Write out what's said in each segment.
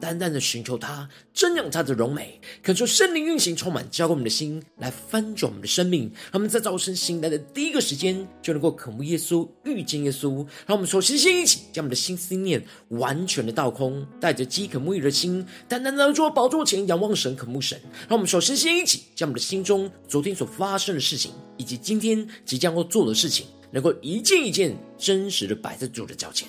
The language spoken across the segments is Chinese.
单单的寻求他，瞻仰他的荣美，恳求圣灵运行，充满浇灌我们的心，来翻转我们的生命。他们在早晨醒来的第一个时间，就能够渴慕耶稣，遇见耶稣。让我们首先先一起将我们的心思念完全的倒空，带着饥渴沐浴的心，单单的坐宝座前仰望神，渴慕神。让我们首先先一起将我们的心中昨天所发生的事情，以及今天即将要做的事情。能够一件一件真实的摆在主的脚前，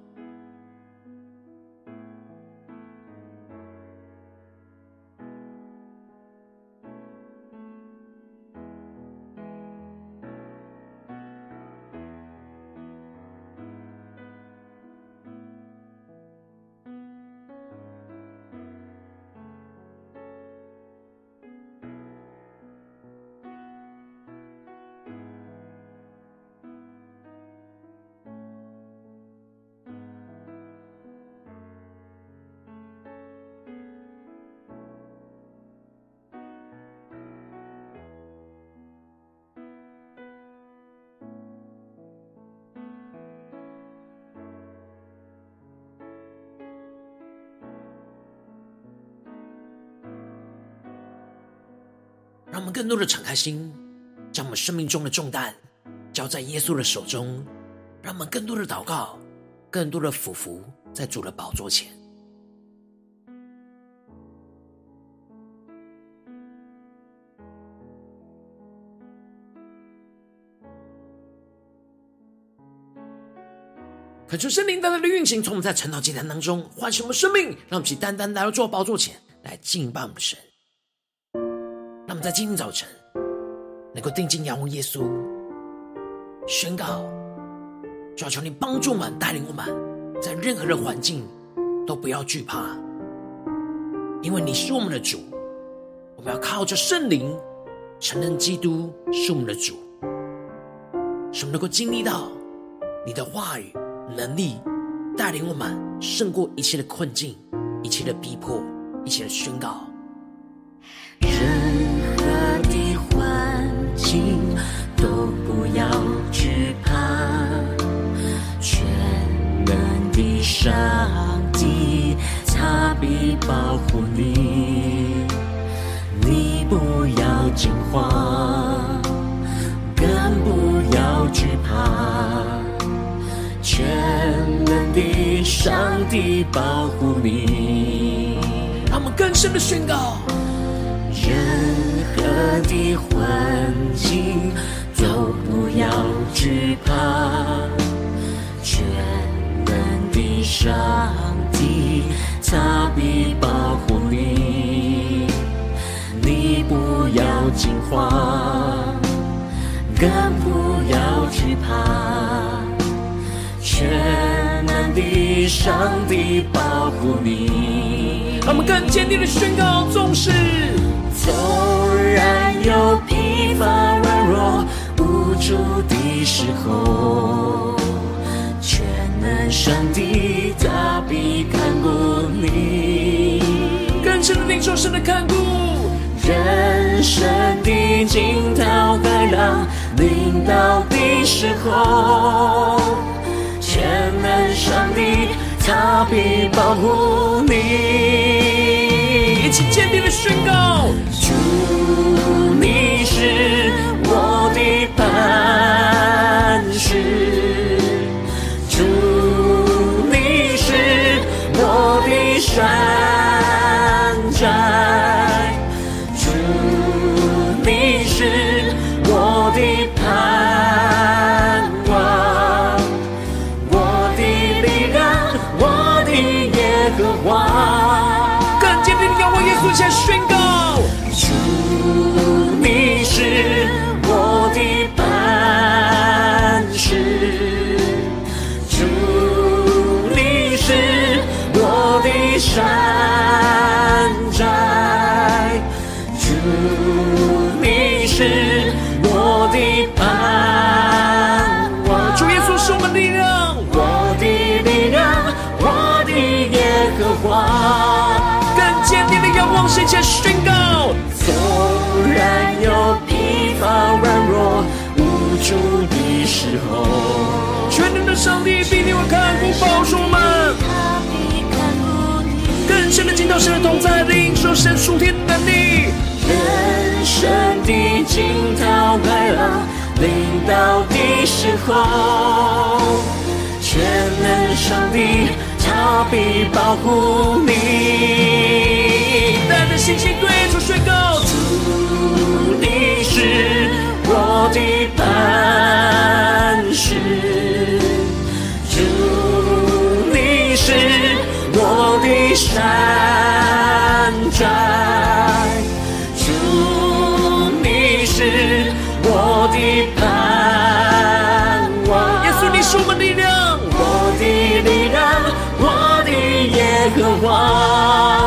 让我们更多的敞开心，将我们生命中的重担交在耶稣的手中。让我们更多的祷告，更多的俯伏在主的宝座前。恳求圣灵单单的运行，从我们在晨祷祭坛当中唤醒我们生命，让我们去单单来到主宝座前来敬拜我们神。他们在今天早晨能够定睛仰望耶稣，宣告：主要求你帮助我们，带领我们，在任何的环境都不要惧怕，因为你是我们的主。我们要靠着圣灵，承认基督是我们的主，使我们能够经历到你的话语能力，带领我们胜过一切的困境、一切的逼迫、一切的宣告。人都不要惧怕，全能的上帝，他必保护你。你不要惊慌，更不要惧怕，全能的上帝保护你。让我们更深的宣告。任何的环境都不要惧怕，全能的上帝他必保护你，你不要惊慌，更不要惧怕，全能的上帝保护你。让我们更坚定的宣告，纵使。纵然有疲乏软弱主的时候，全能上帝他必看顾你。更深的领受神的看顾，人生的惊涛骇浪临到的时候，全能上帝他必保护你。一起坚定的宣告。主，你是定的仰望，向前宣告。纵然有疲乏软弱无助的时候，全能的上帝必定会看顾保守我们。更深的进到神的同在，领受神属天的能力。人生的惊涛骇浪临到的时候，全能上帝他必保护你。带着信心对主宣告：主，你是我的磐石；主，你是我的山寨；主，你是我的盼望。耶稣，你是我们力量，我的力量，我的耶和华。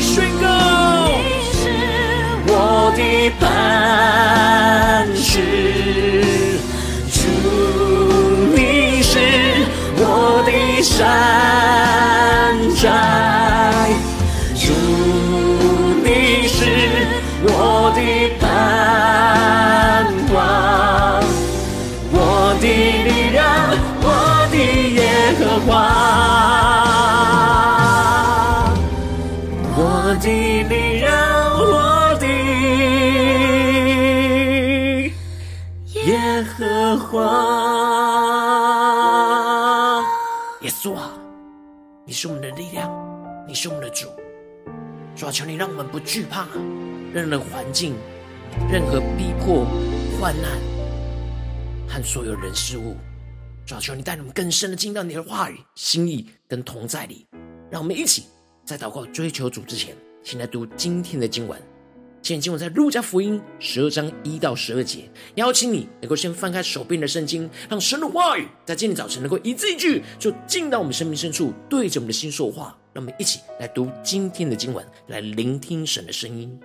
属天的能力宣告。你是我的磐石，主，你是我的山寨，求你让我们不惧怕任何环境、任何逼迫、患难和所有人事物。主啊，求你带我们更深的进到你的话语、心意跟同在里，让我们一起在祷告追求主之前。先来读今天的经文。今天经文在路加福音十二章一到十二节。邀请你能够先翻开手边的圣经，让神的话语在今天早晨能够一字一句，就进到我们生命深处，对着我们的心说话。让我们一起来读今天的经文，来聆听神的声音。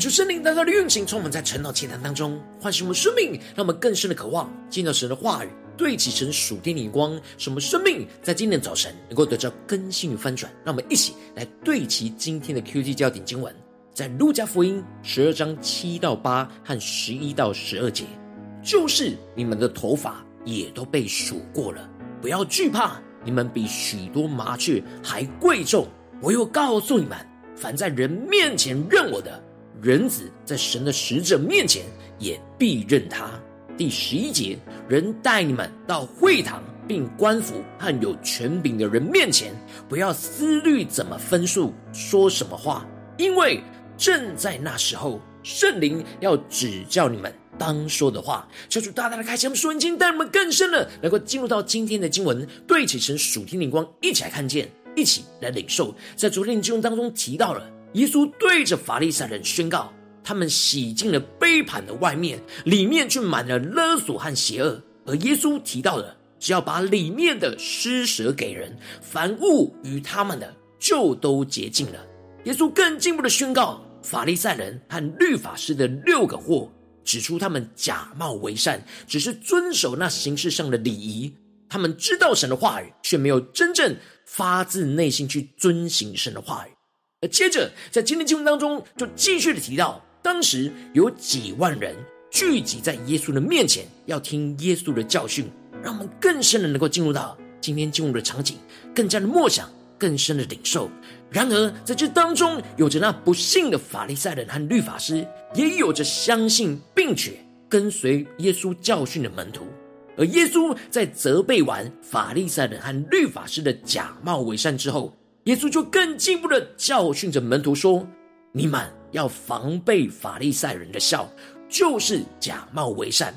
求圣灵大大的运行，充满在晨祷祈祷当中，唤醒我们生命，让我们更深的渴望见到神的话语，对齐神属天的眼光，使我们生命在今天早晨能够得到更新与翻转。让我们一起来对齐今天的 QG 焦点经文，在路加福音十二章七到八和十一到十二节，就是你们的头发也都被数过了，不要惧怕，你们比许多麻雀还贵重。我又告诉你们，凡在人面前认我的。人子在神的使者面前也必认他。第十一节，人带你们到会堂，并官府和有权柄的人面前，不要思虑怎么分数，说什么话，因为正在那时候，圣灵要指教你们当说的话。求主大大的开启我们属灵经，带我们更深的能够进入到今天的经文，对起神属天灵光，一起来看见，一起来领受。在昨天的经文当中提到了。耶稣对着法利赛人宣告：他们洗净了杯盘的外面，里面却满了勒索和邪恶。而耶稣提到的，只要把里面的施舍给人，凡物与他们的就都洁净了。耶稣更进一步的宣告：法利赛人和律法师的六个祸，指出他们假冒为善，只是遵守那形式上的礼仪。他们知道神的话语，却没有真正发自内心去遵行神的话语。而接着，在今天经文当中，就继续的提到，当时有几万人聚集在耶稣的面前，要听耶稣的教训，让我们更深的能够进入到今天经文的场景，更加的默想，更深的领受。然而，在这当中，有着那不信的法利赛人和律法师，也有着相信并且跟随耶稣教训的门徒。而耶稣在责备完法利赛人和律法师的假冒伪善之后，耶稣就更进一步的教训着门徒说：“你们要防备法利赛人的笑，就是假冒为善。”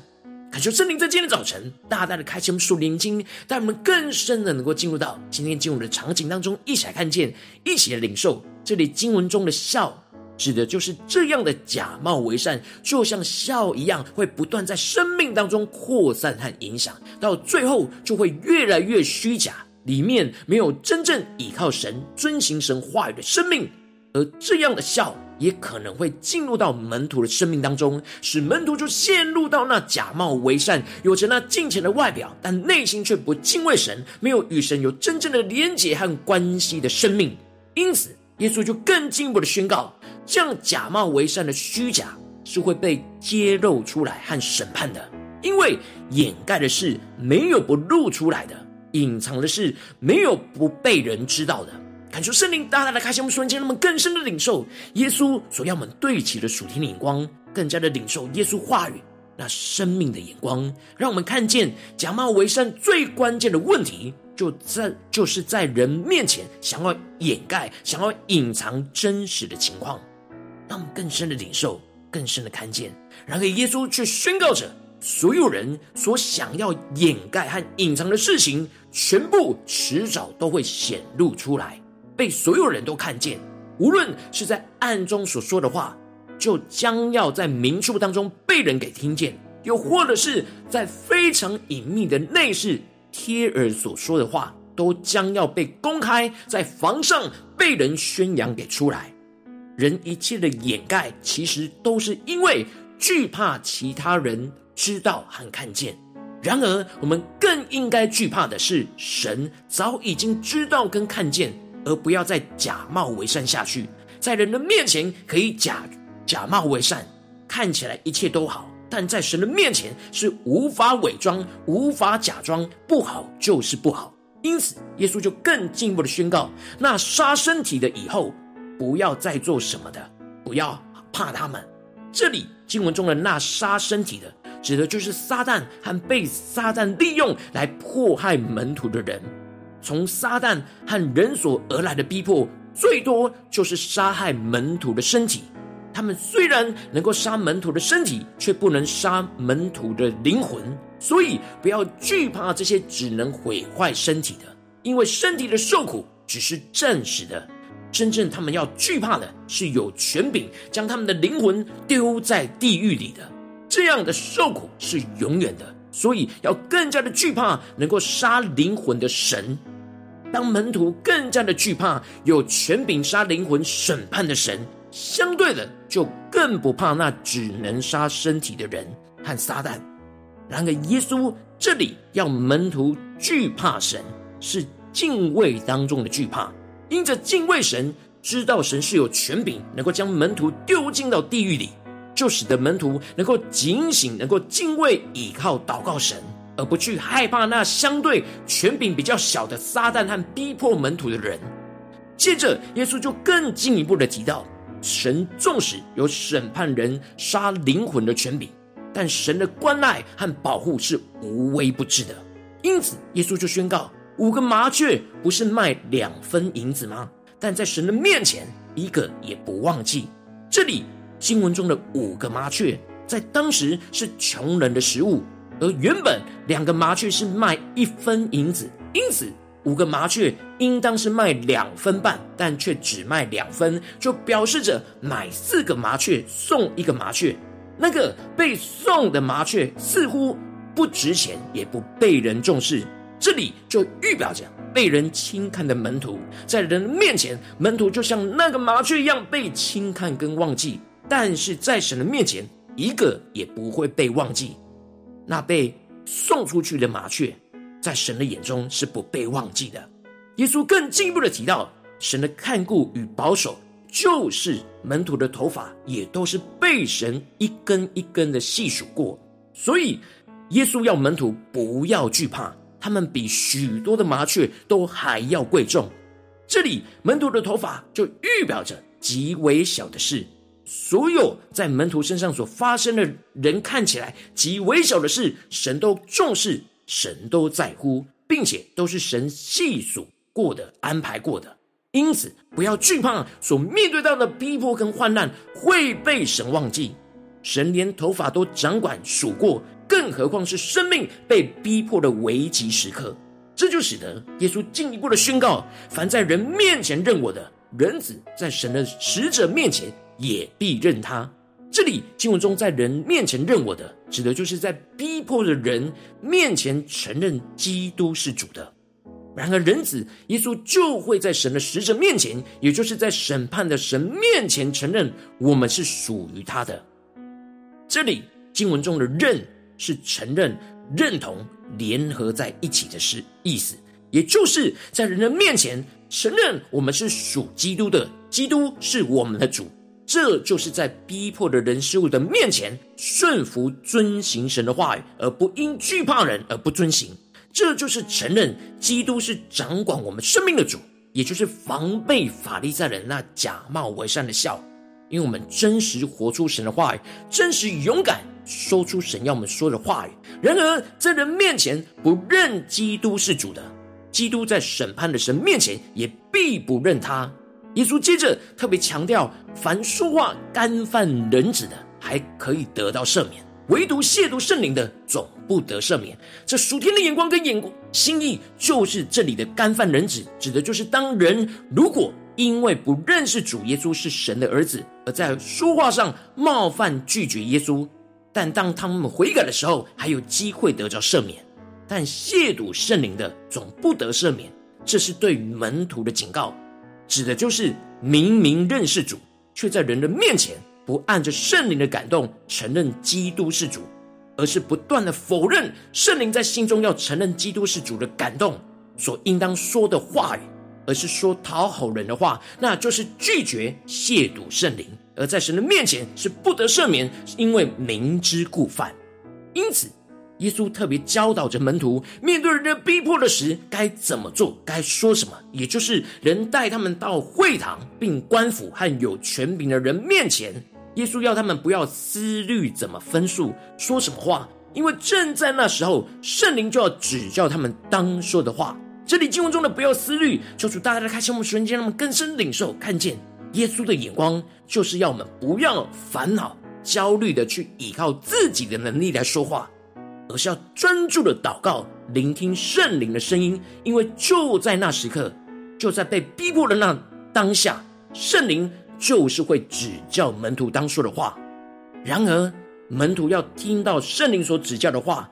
恳求圣灵在今天早晨大大的开启我们属灵经，带我们更深的能够进入到今天进入的场景当中，一起来看见，一起来领受。这里经文中的笑，指的就是这样的假冒为善，就像笑一样，会不断在生命当中扩散和影响，到最后就会越来越虚假。里面没有真正倚靠神、遵行神话语的生命，而这样的笑也可能会进入到门徒的生命当中，使门徒就陷入到那假冒为善、有着那敬虔的外表，但内心却不敬畏神、没有与神有真正的连结和关系的生命。因此，耶稣就更进一步的宣告：这样假冒为善的虚假是会被揭露出来和审判的，因为掩盖的是没有不露出来的。隐藏的是没有不被人知道的。感受圣灵大大的开启我们瞬间，让我们更深的领受耶稣所要我们对齐的属天的眼光，更加的领受耶稣话语那生命的眼光，让我们看见假冒为善最关键的问题，就在就是在人面前想要掩盖、想要隐藏真实的情况，让我们更深的领受、更深的看见。然而耶稣却宣告着。所有人所想要掩盖和隐藏的事情，全部迟早都会显露出来，被所有人都看见。无论是在暗中所说的话，就将要在明处当中被人给听见；又或者是在非常隐秘的内室贴耳所说的话，都将要被公开在房上被人宣扬给出来。人一切的掩盖，其实都是因为惧怕其他人。知道和看见，然而我们更应该惧怕的是，神早已经知道跟看见，而不要再假冒为善下去。在人的面前可以假假冒为善，看起来一切都好，但在神的面前是无法伪装、无法假装，不好就是不好。因此，耶稣就更进一步的宣告：那杀身体的以后，不要再做什么的，不要怕他们。这里经文中的那杀身体的。指的就是撒旦和被撒旦利用来迫害门徒的人。从撒旦和人所而来的逼迫，最多就是杀害门徒的身体。他们虽然能够杀门徒的身体，却不能杀门徒的灵魂。所以不要惧怕这些只能毁坏身体的，因为身体的受苦只是暂时的。真正他们要惧怕的是有权柄将他们的灵魂丢在地狱里的。这样的受苦是永远的，所以要更加的惧怕能够杀灵魂的神。当门徒更加的惧怕有权柄杀灵魂审判的神，相对的，就更不怕那只能杀身体的人和撒旦。然而，耶稣这里要门徒惧怕神，是敬畏当中的惧怕，因着敬畏神，知道神是有权柄，能够将门徒丢进到地狱里，就使得门徒能够警醒，能够敬畏、倚靠、祷告神，而不去害怕那相对权柄比较小的撒旦和逼迫门徒的人。接着，耶稣就更进一步的提到。神纵使有审判人、杀灵魂的权柄，但神的关爱和保护是无微不至的。因此，耶稣就宣告：五个麻雀不是卖两分银子吗？但在神的面前，一个也不忘记。这里经文中的五个麻雀，在当时是穷人的食物，而原本两个麻雀是卖一分银子，因此。五个麻雀应当是卖两分半，但却只卖两分，就表示着买四个麻雀送一个麻雀。那个被送的麻雀似乎不值钱，也不被人重视。这里就预表着被人轻看的门徒，在人面前，门徒就像那个麻雀一样被轻看跟忘记；但是在神的面前，一个也不会被忘记。那被送出去的麻雀。在神的眼中是不被忘记的。耶稣更进一步的提到，神的看顾与保守，就是门徒的头发也都是被神一根一根的细数过。所以，耶稣要门徒不要惧怕，他们比许多的麻雀都还要贵重。这里门徒的头发就预表着极微小的事，所有在门徒身上所发生的人看起来极微小的事，神都重视。神都在乎，并且都是神细数过的、安排过的，因此不要惧怕所面对到的逼迫跟患难会被神忘记。神连头发都掌管数过，更何况是生命被逼迫的危急时刻。这就使得耶稣进一步的宣告：凡在人面前认我的，人子在神的使者面前也必认他。这里经文中，在人面前认我的，指的就是在逼迫的人面前承认基督是主的。然而，人子耶稣就会在神的使者面前，也就是在审判的神面前承认我们是属于他的。这里经文中的“认”是承认、认同、联合在一起的是意思，也就是在人的面前承认我们是属基督的，基督是我们的主。这就是在逼迫的人事物的面前顺服遵行神的话语，而不因惧怕人而不遵行。这就是承认基督是掌管我们生命的主，也就是防备法利赛人那假冒为善的笑。因为我们真实活出神的话语，真实勇敢说出神要我们说的话语。然而在人面前不认基督是主的，基督在审判的神面前也必不认他。耶稣接着特别强调，凡说话干犯人子的，还可以得到赦免；唯独亵渎圣灵的，总不得赦免。这属天的眼光跟眼光心意，就是这里的干犯人子，指的就是当人如果因为不认识主耶稣是神的儿子，而在说话上冒犯拒绝耶稣，但当他们悔改的时候，还有机会得着赦免；但亵渎圣灵的，总不得赦免。这是对于门徒的警告。指的就是明明认识主，却在人的面前不按着圣灵的感动承认基督是主，而是不断的否认圣灵在心中要承认基督是主的感动所应当说的话语，而是说讨好人的话，那就是拒绝亵渎圣灵，而在神的面前是不得赦免，因为明知故犯。因此。耶稣特别教导着门徒，面对人的逼迫的时，该怎么做，该说什么，也就是人带他们到会堂，并官府和有权柄的人面前。耶稣要他们不要思虑怎么分数，说什么话，因为正在那时候，圣灵就要指教他们当说的话。这里经文中的“不要思虑”，求主大大的开启我们瞬间，让我们更深领受，看见耶稣的眼光，就是要我们不要烦恼、焦虑的去依靠自己的能力来说话。而是要专注的祷告，聆听圣灵的声音，因为就在那时刻，就在被逼迫的那当下，圣灵就是会指教门徒当说的话。然而，门徒要听到圣灵所指教的话，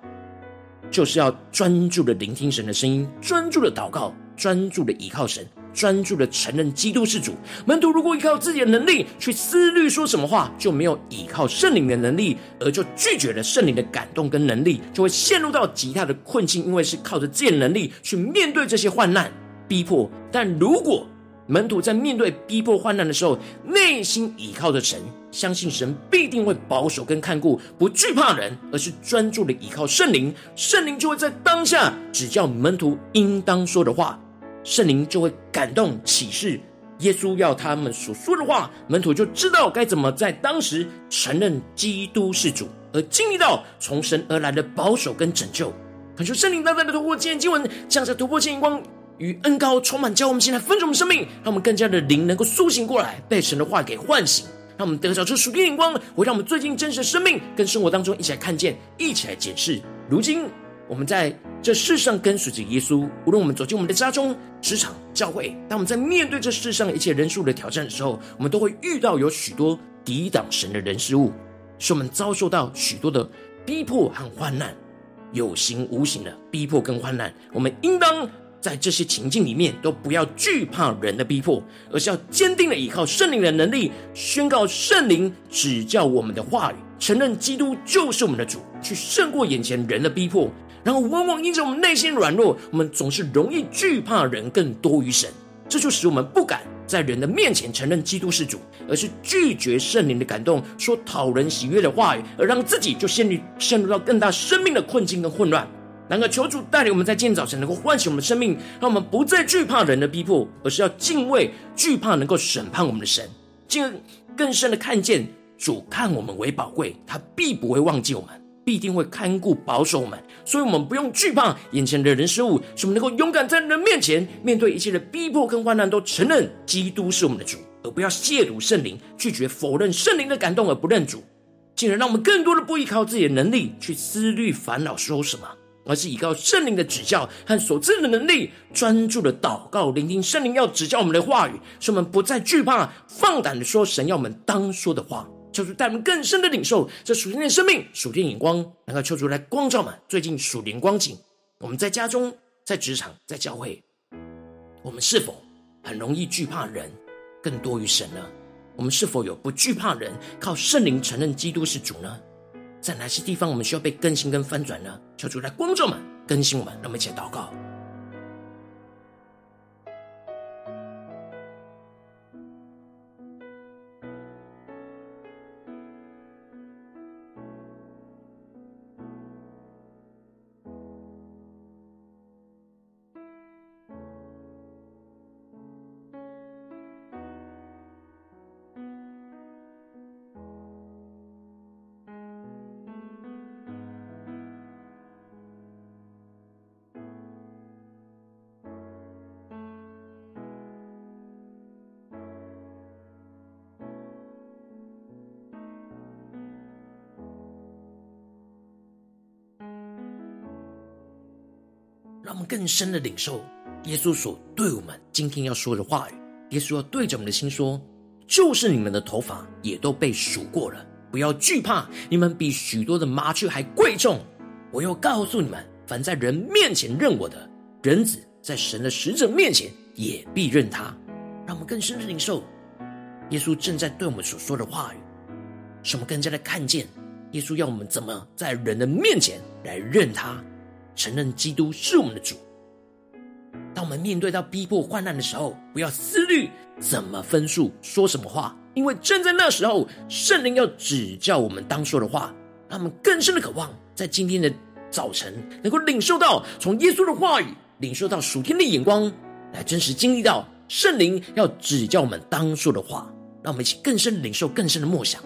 就是要专注的聆听神的声音，专注的祷告，专注的依靠神，专注的承认基督是主。门徒如果依靠自己的能力去思虑说什么话，就没有依靠圣灵的能力，而就拒绝了圣灵的感动跟能力，就会陷入到极大的困境。因为是靠着自己的能力去面对这些患难逼迫，但如果门徒在面对逼迫患难的时候，内心倚靠着神，相信神必定会保守跟看顾，不惧怕人，而是专注的倚靠圣灵。圣灵就会在当下指教门徒应当说的话，圣灵就会感动启示耶稣要他们所说的话，门徒就知道该怎么在当时承认基督是主，而经历到从神而来的保守跟拯救。恳求圣灵大大的突破今天经文，降下突破性光。与恩膏充满，教我们现在分盛我们生命，让我们更加的灵能够苏醒过来，被神的话给唤醒，让我们得着这属天眼光，回让我们最近真实的生命跟生活当中一起来看见，一起来检视。如今我们在这世上跟随着耶稣，无论我们走进我们的家中、职场、教会，当我们在面对这世上一切人数的挑战的时候，我们都会遇到有许多抵挡神的人事物，使我们遭受到许多的逼迫和患难，有形无形的逼迫跟患难，我们应当。在这些情境里面，都不要惧怕人的逼迫，而是要坚定的依靠圣灵的能力，宣告圣灵指教我们的话语，承认基督就是我们的主，去胜过眼前人的逼迫。然后，往往因着我们内心软弱，我们总是容易惧怕人更多于神，这就使我们不敢在人的面前承认基督是主，而是拒绝圣灵的感动，说讨人喜悦的话语，而让自己就陷入陷入到更大生命的困境跟混乱。然而，求主带领我们在今天早晨能够唤醒我们的生命，让我们不再惧怕人的逼迫，而是要敬畏惧怕能够审判我们的神，进而更深的看见主看我们为宝贵，他必不会忘记我们，必定会看顾保守我们。所以，我们不用惧怕眼前的人事物，使我们能够勇敢在人面前面对一切的逼迫跟患难，都承认基督是我们的主，而不要亵渎圣灵，拒绝否认圣灵的感动而不认主，进而让我们更多的不依靠自己的能力去思虑烦恼说什么。而是依靠圣灵的指教和所赐的能力，专注的祷告，聆听圣灵要指教我们的话语，使我们不再惧怕，放胆的说神要我们当说的话。求主带我们更深的领受这属天的生命、属天眼光，能够求主来光照们最近属灵光景。我们在家中、在职场、在教会，我们是否很容易惧怕人更多于神呢？我们是否有不惧怕人，靠圣灵承认基督是主呢？在哪些地方我们需要被更新跟翻转呢？求主来光照们，更新我们，让我们一起祷告。更深的领受耶稣所对我们今天要说的话语。耶稣要对着我们的心说：“就是你们的头发也都被数过了，不要惧怕，你们比许多的麻雀还贵重。我又告诉你们，凡在人面前认我的，人子在神的使者面前也必认他。”让我们更深的领受耶稣正在对我们所说的话语，使我们更加的看见耶稣要我们怎么在人的面前来认他。承认基督是我们的主。当我们面对到逼迫患难的时候，不要思虑怎么分数、说什么话，因为正在那时候，圣灵要指教我们当说的话，让我们更深的渴望，在今天的早晨能够领受到从耶稣的话语，领受到属天的眼光，来真实经历到圣灵要指教我们当说的话，让我们一起更深的领受、更深的默想。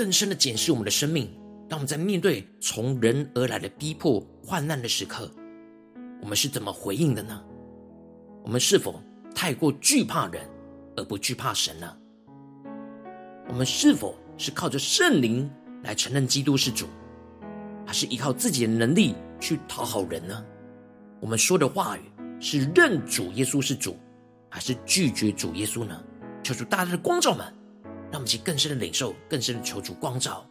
更深的检视我们的生命。当我们在面对从人而来的逼迫、患难的时刻，我们是怎么回应的呢？我们是否太过惧怕人，而不惧怕神呢？我们是否是靠着圣灵来承认基督是主，还是依靠自己的能力去讨好人呢？我们说的话语是认主耶稣是主，还是拒绝主耶稣呢？求主大大的光照们，让我们去更深的领受，更深的求主光照。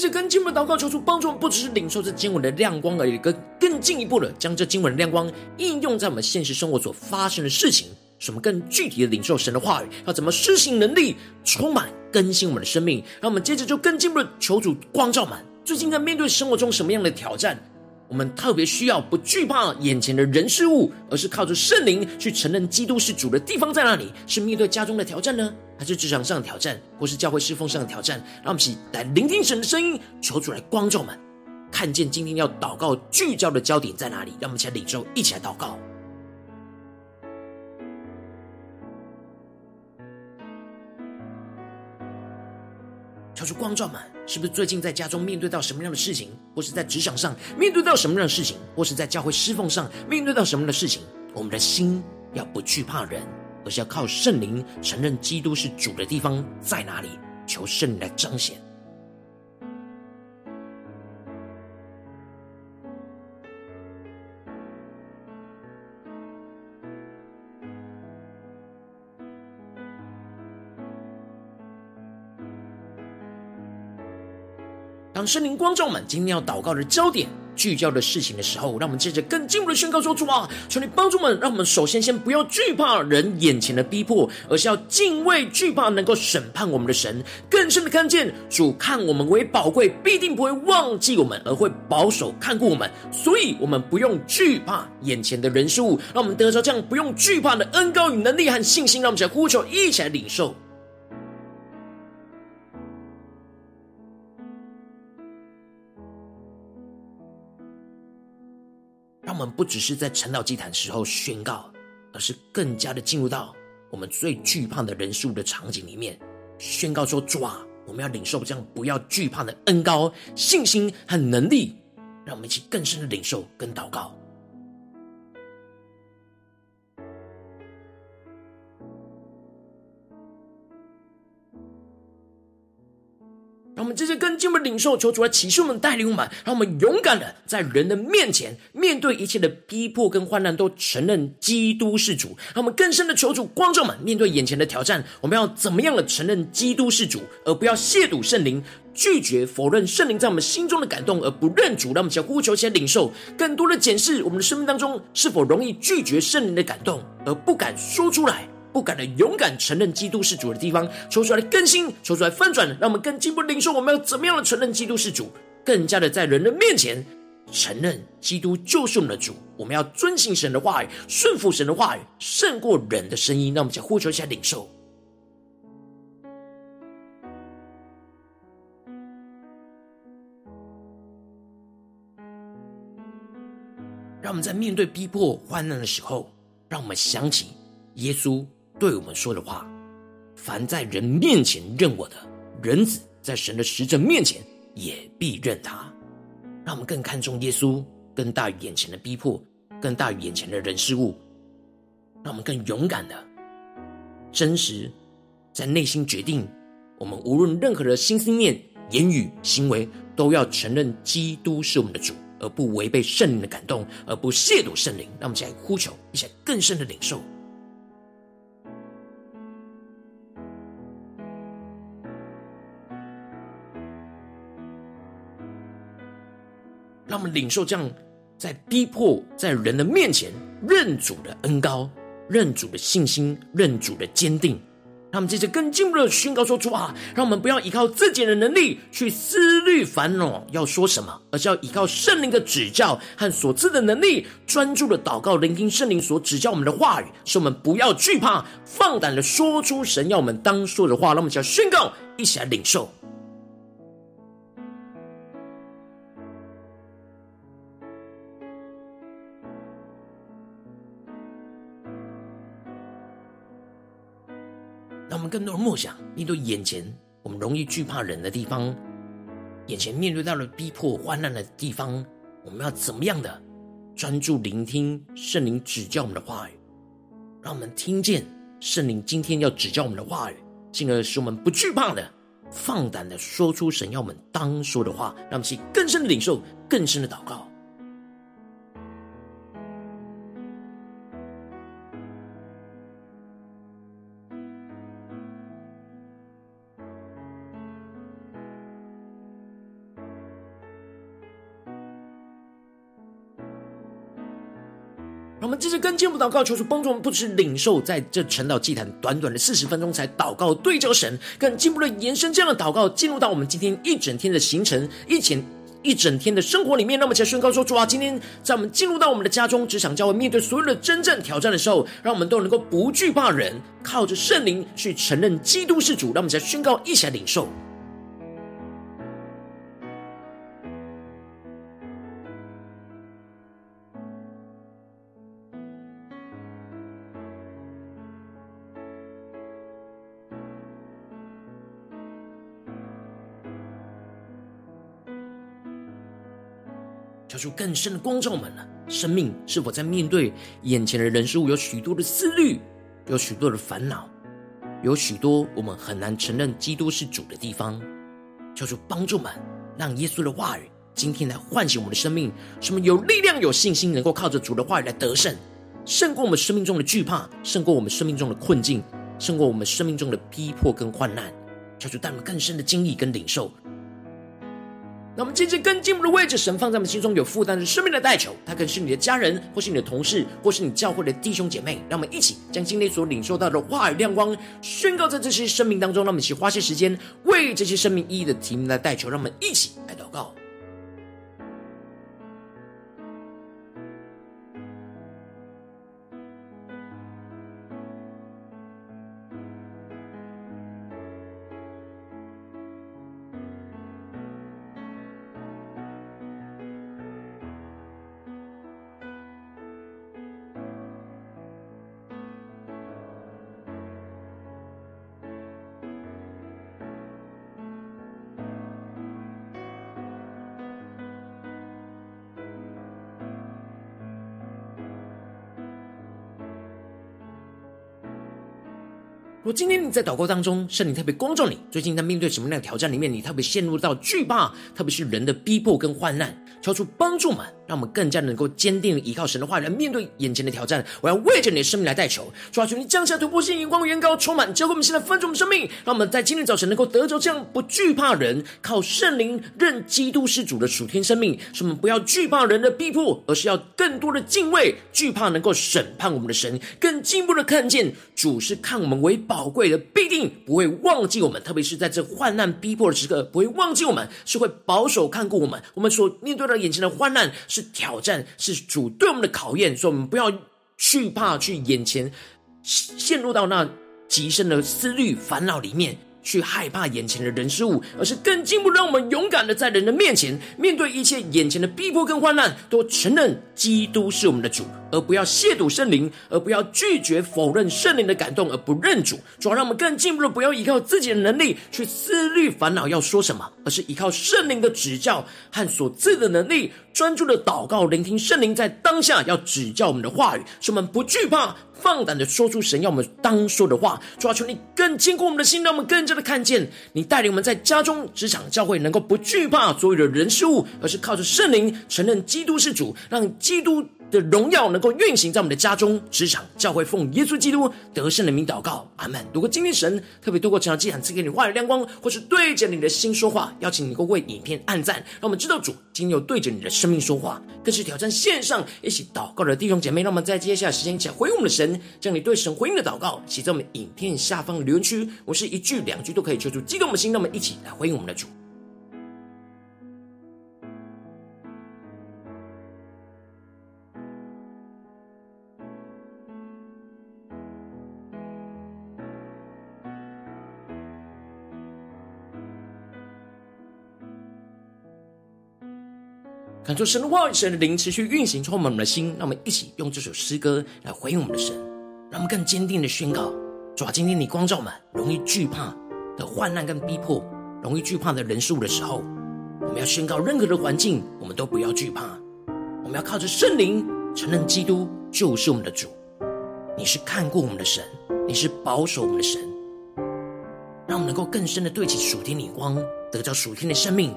这跟经文祷告，求主帮助我们，不只是领受这经文的亮光而已，更更进一步的将这经文的亮光应用在我们现实生活所发生的事情，什么更具体的领受神的话语，要怎么施行能力，充满更新我们的生命。让我们接着就更进一步的求主光照满，最近在面对生活中什么样的挑战？我们特别需要不惧怕眼前的人事物，而是靠着圣灵去承认基督是主的地方在哪里？是面对家中的挑战呢，还是职场上的挑战，或是教会侍奉上的挑战？让我们一起来聆听神的声音，求主来光照我们，看见今天要祷告聚焦的焦点在哪里？让我们一起来领受，一起来祷告。光照们，是不是最近在家中面对到什么样的事情，或是在职场上面对到什么样的事情，或是在教会侍奉上面对到什么样的事情？我们的心要不惧怕人，而是要靠圣灵承认基督是主的地方在哪里？求圣灵来彰显。当圣灵光照们今天要祷告的焦点聚焦的事情的时候，让我们接着更进一步的宣告说：主啊，求你帮助我们，让我们首先先不要惧怕人眼前的逼迫，而是要敬畏惧怕能够审判我们的神，更深的看见主看我们为宝贵，必定不会忘记我们，而会保守看顾我们。所以，我们不用惧怕眼前的人事物，让我们得着这样不用惧怕的恩膏与能力和信心。让我们一起来呼求，一起来领受。我们不只是在陈道祭坛时候宣告，而是更加的进入到我们最惧怕的人数的场景里面，宣告说：主啊，我们要领受这样不要惧怕的恩膏、信心和能力，让我们一起更深的领受跟祷告。让我们这些跟进我们领受，求主来启示我们带领我们，让我们勇敢的在人的面前面对一切的逼迫跟患难，都承认基督是主。让我们更深的求主光照们，面对眼前的挑战，我们要怎么样的承认基督是主，而不要亵渎圣灵，拒绝否认圣灵在我们心中的感动，而不认主。让我们先呼求，先领受，更多的检视我们的生命当中是否容易拒绝圣灵的感动，而不敢说出来。不敢的勇敢承认基督是主的地方，求出来更新，求出来翻转，让我们更进一步领受。我们要怎么样的承认基督是主，更加的在人的面前承认基督就是我们的主。我们要遵行神的话语，顺服神的话语，胜过人的声音。让我们再呼求一下领受，让我们在面对逼迫患难的时候，让我们想起耶稣。对我们说的话，凡在人面前认我的，人子在神的使者面前也必认他。让我们更看重耶稣，更大于眼前的逼迫，更大于眼前的人事物。让我们更勇敢的、真实，在内心决定，我们无论任何的心思念、言语、行为，都要承认基督是我们的主，而不违背圣灵的感动，而不亵渎圣灵。让我们一起来呼求，一起来更深的领受。让我们领受这样，在逼迫在人的面前认主的恩高，认主的信心，认主的坚定。让我们接着更进一步的宣告说：主啊，让我们不要依靠自己的能力去思虑烦恼要说什么，而是要依靠圣灵的指教和所赐的能力，专注的祷告，聆听圣灵所指教我们的话语，使我们不要惧怕，放胆的说出神要我们当说的话。让我们就要宣告，一起来领受。更多的梦想，面对眼前我们容易惧怕人的地方，眼前面对到了逼迫、患难的地方，我们要怎么样的专注聆听圣灵指教我们的话语，让我们听见圣灵今天要指教我们的话语，进而使我们不惧怕的，放胆的说出神要我们当说的话，让我们去更深的领受、更深的祷告。让我们继续跟进步祷告，求主帮助我们，不只是领受在这晨祷祭坛短短的四十分钟才祷告对焦神，更进步的延伸这样的祷告，进入到我们今天一整天的行程，一整一整天的生活里面。那么，才宣告说：主啊，今天在我们进入到我们的家中、职场、教会，面对所有的真正挑战的时候，让我们都能够不惧怕人，靠着圣灵去承认基督是主。让我们才宣告，一起来领受。出更深的光照们了。生命是否在面对眼前的人事物，有许多的思虑，有许多的烦恼，有许多我们很难承认基督是主的地方？求主帮助们，让耶稣的话语今天来唤醒我们的生命，使我们有力量、有信心，能够靠着主的话语来得胜，胜过我们生命中的惧怕，胜过我们生命中的困境，胜过我们生命中的逼迫跟患难。求主带我们更深的经历跟领受。那我们接着更进一步的位置，神放在我们心中有负担的生命的代求，他可能是你的家人，或是你的同事，或是你教会的弟兄姐妹。让我们一起将今天所领受到的话语亮光宣告在这些生命当中。让我们一起花些时间为这些生命意义的题目来代求。让我们一起来祷告。今天你在祷告当中，圣灵特别光照你，最近在面对什么样的挑战里面，你特别陷入到惧怕，特别是人的逼迫跟患难，求出帮助们，让我们更加能够坚定的依靠神的话来面对眼前的挑战。我要为着你的生命来代求，抓住，你降下突破性眼光，远高充满，交给我们现在分盛的生命，让我们在今天早晨能够得着这样不惧怕人，靠圣灵认基督是主的属天生命，使我们不要惧怕人的逼迫，而是要更多的敬畏，惧怕能够审判我们的神，更进一步的看见主是看我们为宝贵的，必定不会忘记我们，特别是在这患难逼迫的时刻，不会忘记我们，是会保守看顾我们。我们所面对的眼前的患难是挑战，是主对我们的考验，所以我们不要惧怕去眼前陷入到那极深的思虑烦恼里面。去害怕眼前的人事物，而是更进一步让我们勇敢的在人的面前，面对一切眼前的逼迫跟患难，都承认基督是我们的主，而不要亵渎圣灵，而不要拒绝否认圣灵的感动，而不认主。主要让我们更进一步的不要依靠自己的能力去思虑烦恼要说什么，而是依靠圣灵的指教和所赐的能力，专注的祷告，聆听圣灵在当下要指教我们的话语，使我们不惧怕。放胆的说出神要我们当说的话，主啊，求你更坚固我们的心，让我们更加的看见你带领我们在家中、职场、教会，能够不惧怕所有的人事物，而是靠着圣灵承认基督是主，让基督的荣耀能够运行在我们的家中、职场、教会，奉耶稣基督得胜的名祷告，阿门。如果今天神特别透过这场祭坛赐给你话语亮光，或是对着你的心说话，邀请你够为影片按赞，让我们知道主今天有对着你的生命说话，更是挑战线上一起祷告的弟兄姐妹。让我们在接下来时间一起来回应我们的神，将你对神回应的祷告写在我们影片下方留言区，我是一句两句都可以求助激动我们的心，让我们一起来回应我们的主。感受神的话语，神的灵持续运行，充满我们的心。让我们一起用这首诗歌来回应我们的神，让我们更坚定的宣告：主。啊，今天你光照我们，容易惧怕的患难跟逼迫，容易惧怕的人数的时候，我们要宣告任何的环境，我们都不要惧怕。我们要靠着圣灵，承认基督就是我们的主。你是看顾我们的神，你是保守我们的神，让我们能够更深的对齐属天的光，得着属天的生命，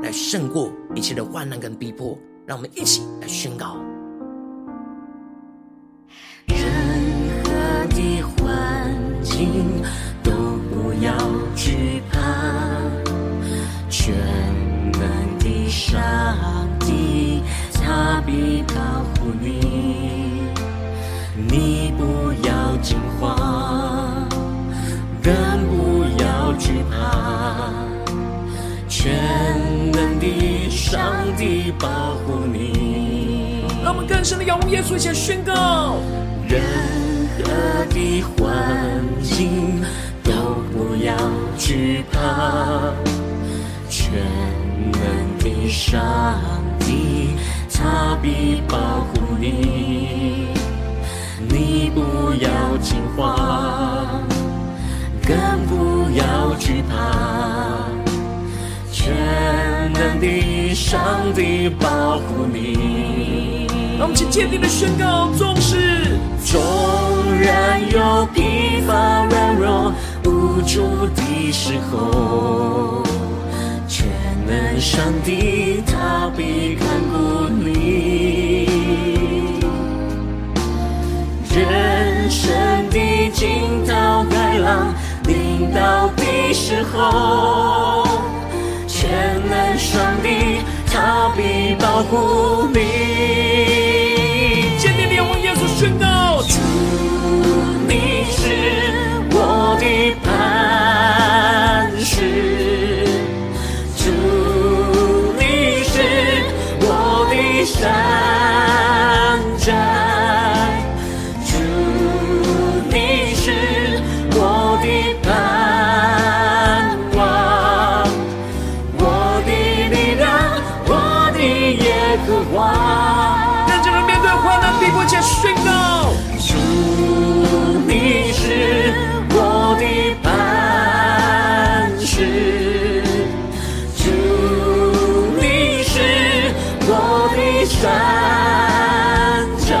来胜过一切的患难跟逼迫。让我们一起来宣告。任何的环境上帝保护你。让我们更深的仰望耶稣，一起宣告。任何的环境都不要惧怕，全能的上帝他必保护你，你不要惊慌，更不要惧怕，全能的上帝保护你。让我们请坚定的宣告，纵使纵然有疲乏、软弱、无助的时候，全能上帝他必看顾你。人生的惊涛骇浪临到的时候，全能上帝他必保护你。坚定地向耶稣宣告，主，你是我的磐石，主，你是我的山寨，山寨，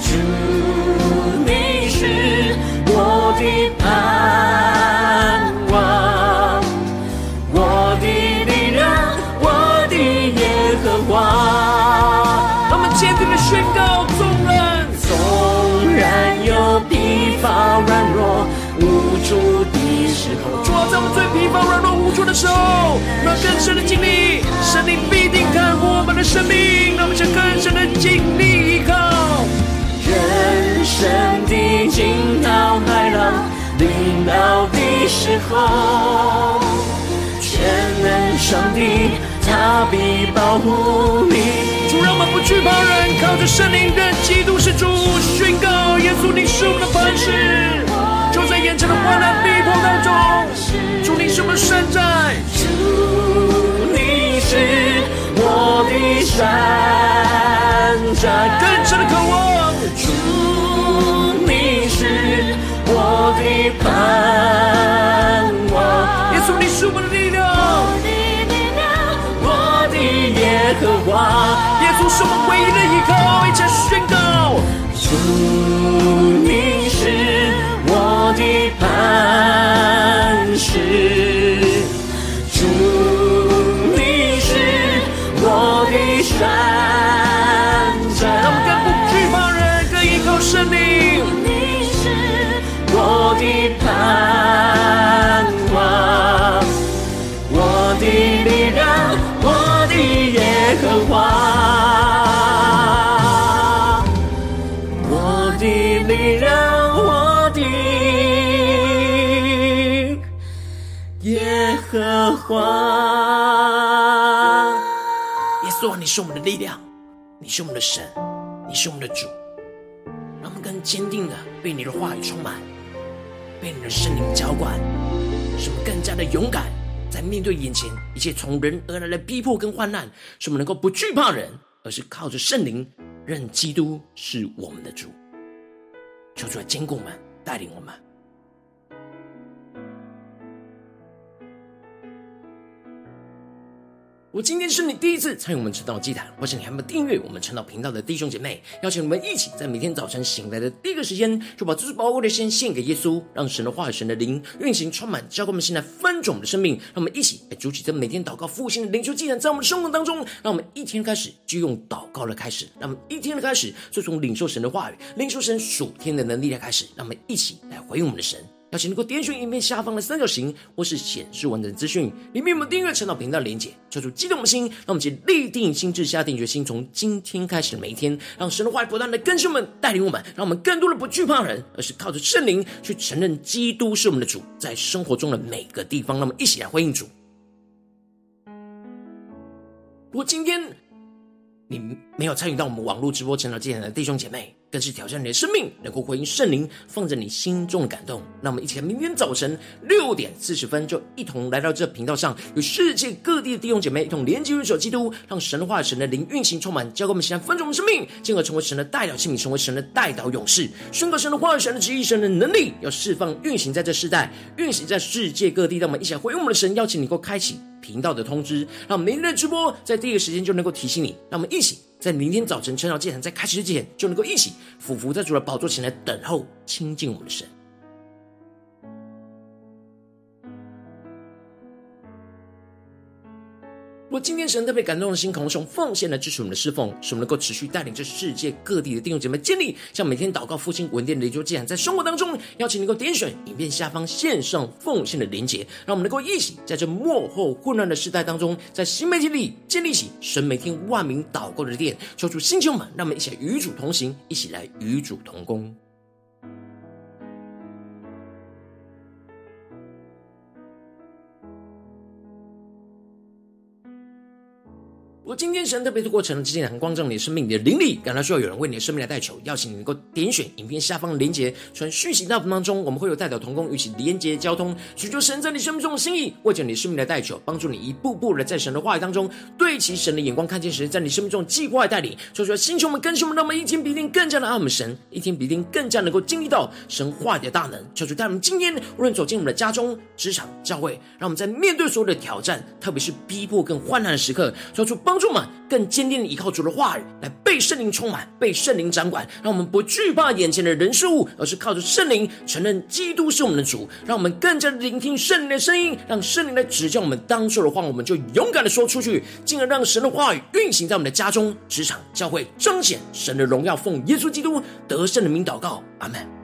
主，你是我的盼望，我的力量，我的耶和华。我们坚定的宣告：纵然纵然有疲乏、软弱、无助的时候，主啊，在我们最疲乏、软弱、无助的时候，让更深的经历，神灵我们的生命，让我们更深的经历依靠。人生的惊涛骇浪临到的时候，全能上帝他必保护你。主让我们不惧怕人，靠着圣灵的基督是主，宣告耶稣你是我们的磐石。就在眼前的患难逼迫当中，主你是我们的山寨，主你是我的山寨，更深的渴望，主你是我的盼望，耶稣你是我的力量，我的力量，我的耶和华，耶稣是我们唯一的依靠，一起宣告，主你是我们的力量，你是我们的神，你是我们的主，让我们更坚定的被你的话语充满，被你的圣灵浇灌，使我们更加的勇敢，在面对眼前一切从人而来的逼迫跟患难，使我们能够不惧怕人，而是靠着圣灵认基督是我们的主，求主来坚固我们，带领我们。我今天是你第一次参与我们晨祷祭坛，或是你还没有订阅我们晨祷频道的弟兄姐妹，邀请我们一起在每天早晨醒来的第一个时间，就把最宝贵的先献给耶稣，让神的话语、神的灵运行充满，教灌我们现在翻转我们的生命。让我们一起来筑起这每天祷告复兴的灵修祭坛，在我们的生活当中，让我们一天开始就用祷告的开始，让我们一天的开始就从领受神的话语、领受神属天的能力来开始，让我们一起来回应我们的神。邀请能够点选影片下方的三角形，或是显示完整资讯里面有没有订阅晨祷频道连结，求主激动的心，让我们先立定心志，下定决心，从今天开始的每一天，让神的话语不断的更新我们，带领我们，让我们更多的不惧怕人，而是靠着圣灵去承认基督是我们的主，在生活中的每个地方，让我们一起来回应主。如果今天你没有参与到我们网络直播成长祭坛的弟兄姐妹，更是挑战你的生命，能够回应圣灵放在你心中的感动。那我们一起来，明天早晨六点四十分，就一同来到这频道上，与世界各地的弟兄姐妹一同连接、入手基督，让神的话、神的灵运行充满，教给我们现在分盛我们生命，进而成为神的代祷器皿，成为神的代祷勇士，宣告神的话、神的旨意、神的能力，要释放、运行在这世代，运行在世界各地。让我们一起来回应我们的神，邀请你能够开启频道的通知，让明日直播在第一个时间就能够提醒你。让我们一起。在明天早晨晨祷祭坛在开始之前，就能够一起俯伏在主的宝座前来等候亲近我们的神。如果今天神特别感动的心，渴望用奉献来支持我们的侍奉，使我们能够持续带领这世界各地的弟兄姐妹建立像每天祷告复兴稳定的灵修祭坛，在生活当中，邀请能够点选影片下方线上奉献的连结，让我们能够一起在这幕后混乱的时代当中，在新媒体里建立起神每天万名祷告的殿，求主星球们，让我们一起来与主同行，一起来与主同工。如果今天神特别透过晨祷祭坛光照你的生命，你的灵力感到需要有人为你的生命来代求，邀请你能够点选影片下方的连结，传讯息到我们当中，我们会有代表同工与其连结交通，寻求神在你生命中的心意，为着你生命来代求，帮助你一步步的在神的话语当中对齐神的眼光，看见神在你生命中的计划带领。说出来，星球们、更新们，让我们一天比一天更加的爱我们神，一天比一天更加能够经历到神话的大能。求主带我们今天无论走进我们的家中、职场、教会，让我们在面对所有的挑战，特别是逼迫跟患难的时刻，说出帮助们更坚定的依靠主的话语，来被圣灵充满，被圣灵掌管，让我们不惧怕眼前的人事物，而是靠着圣灵承认基督是我们的主，让我们更加的聆听圣灵的声音，让圣灵来指教我们当说的话，我们就勇敢的说出去，进而让神的话语运行在我们的家中、职场、教会，彰显神的荣耀，奉耶稣基督得胜的名祷告，阿门。